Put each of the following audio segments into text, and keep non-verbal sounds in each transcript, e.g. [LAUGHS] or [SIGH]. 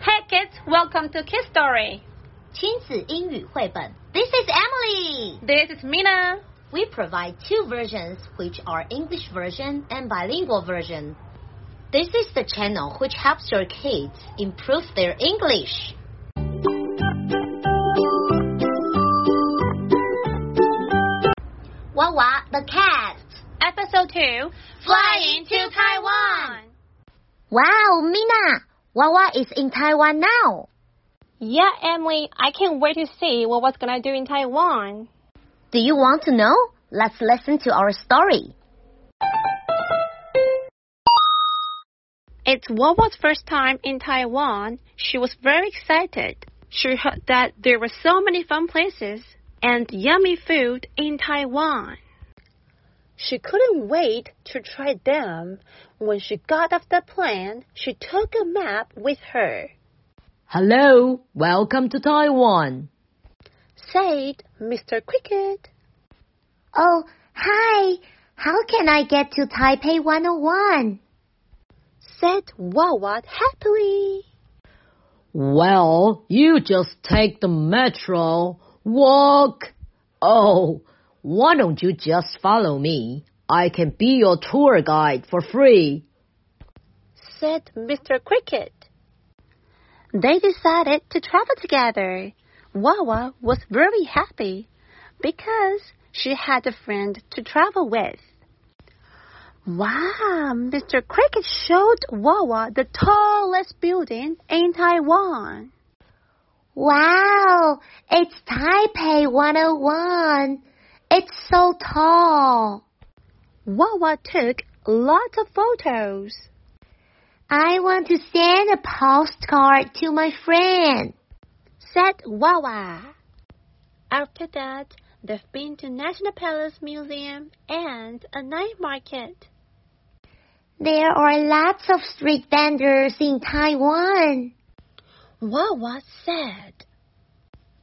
Hey kids, welcome to Kids Story. 亲子英语绘本. This is Emily. This is Mina. We provide two versions, which are English version and bilingual version. This is the channel which helps your kids improve their English. Wawa the cat. Episode 2 Flying to Taiwan. Wow, Mina, Wawa is in Taiwan now. Yeah, Emily, I can't wait to see what was gonna do in Taiwan. Do you want to know? Let's listen to our story. It's Wawa's first time in Taiwan. She was very excited. She heard that there were so many fun places and yummy food in Taiwan. She couldn't wait to try them. When she got off the plane, she took a map with her. Hello, welcome to Taiwan. Said Mr. Cricket. Oh, hi. How can I get to Taipei 101? Said Wawa happily. Well, you just take the metro, walk. Oh, why don't you just follow me? I can be your tour guide for free. Said Mr. Cricket. They decided to travel together. Wawa was very happy because she had a friend to travel with. Wow, Mr. Cricket showed Wawa the tallest building in Taiwan. Wow, it's Taipei 101. It's so tall. Wawa took lots of photos. I want to send a postcard to my friend. Said Wawa. After that, they've been to National Palace Museum and a night market. There are lots of street vendors in Taiwan. Wawa said.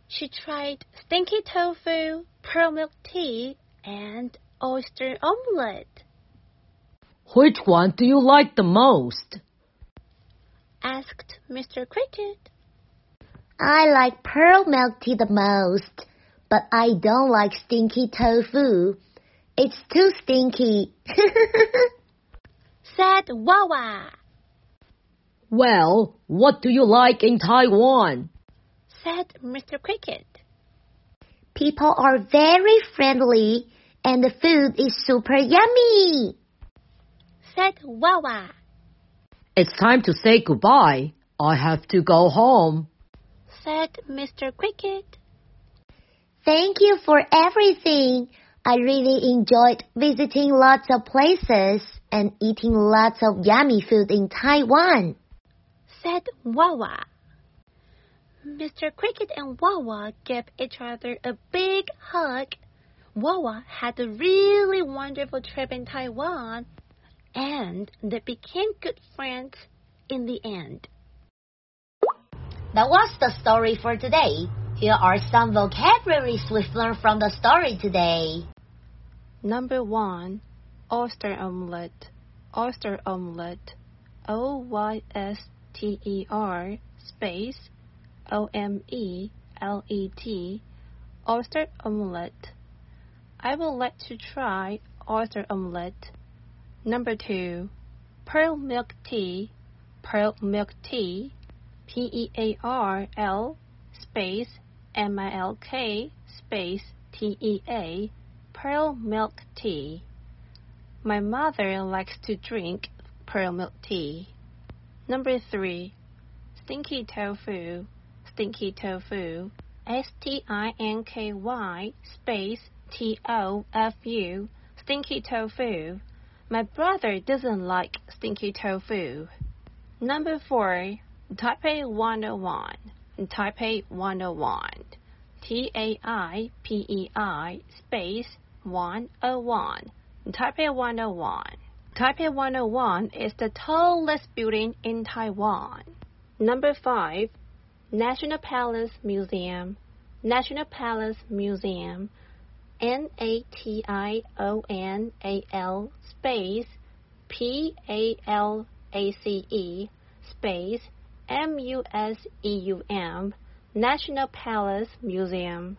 She tried stinky tofu, pearl milk tea, and oyster omelette. Which one do you like the most? Asked Mr. Cricket. I like pearl milk tea the most, but I don't like stinky tofu. It's too stinky. [LAUGHS] Said Wawa. Well, what do you like in Taiwan? Said Mr. Cricket. People are very friendly and the food is super yummy. Said Wawa. It's time to say goodbye. I have to go home. Said Mr. Cricket. Thank you for everything. I really enjoyed visiting lots of places and eating lots of yummy food in Taiwan. Said Wawa. Mr. Cricket and Wawa gave each other a big hug. Wawa had a really wonderful trip in Taiwan, and they became good friends in the end. That was the story for today. Here are some vocabularies we've learned from the story today. Number one, oyster omelette. Oyster omelette. O Y S T E R space O M E L E T. Oyster omelette. I would like to try oyster omelette. Number two, pearl milk tea. Pearl milk tea. P E A R L space M I L K space T E A. Pearl milk tea. My mother likes to drink pearl milk tea. Number three, stinky tofu. Stinky tofu. S T I N K Y space T O F U. Stinky tofu. My brother doesn't like stinky tofu. Number four, Taipei 101. Taipei 101. T A I P E I space 101. Taipei 101. Taipei 101 is the tallest building in Taiwan. Number 5. National Palace Museum. National Palace Museum. N A T I O N A L space P A L A C E. space M-U-S-E-U-M National Palace Museum.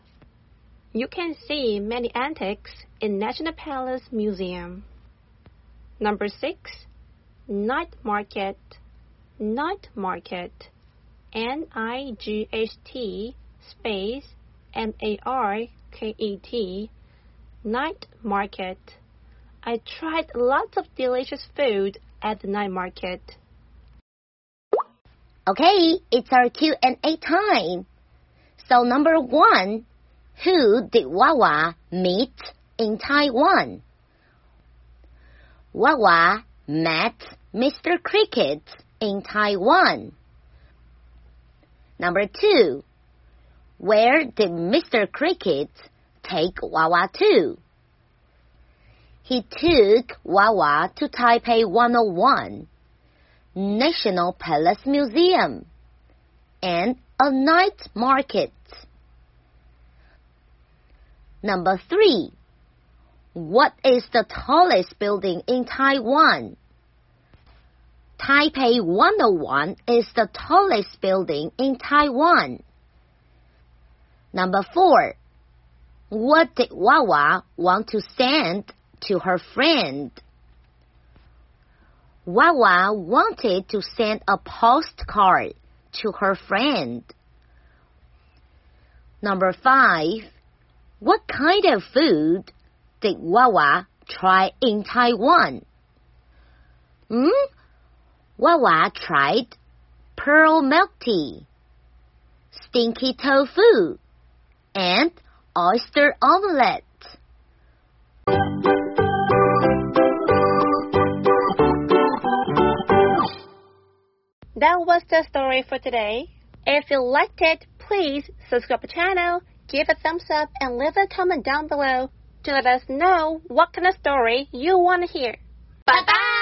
You can see many antiques in National Palace Museum. Number 6. Night Market Night Market N-I-G-H-T space M-A-R-K-E-T Night Market I tried lots of delicious food at the night market. Okay, it's our Q&A time. So number one, who did Wawa meet in Taiwan? Wawa met Mr. Cricket in Taiwan. Number two, where did Mr. Cricket take Wawa to? He took Wawa to Taipei 101. National Palace Museum, and a night market. Number three. What is the tallest building in Taiwan? Taipei 101 is the tallest building in Taiwan. Number four. What did Wawa want to send to her friend? Wawa wanted to send a postcard to her friend. Number five. What kind of food did Wawa try in Taiwan? Hmm? Wawa tried pearl milk tea, stinky tofu, and oyster omelette. That was the story for today. If you liked it, please subscribe to the channel, give a thumbs up, and leave a comment down below to let us know what kind of story you want to hear. Bye bye!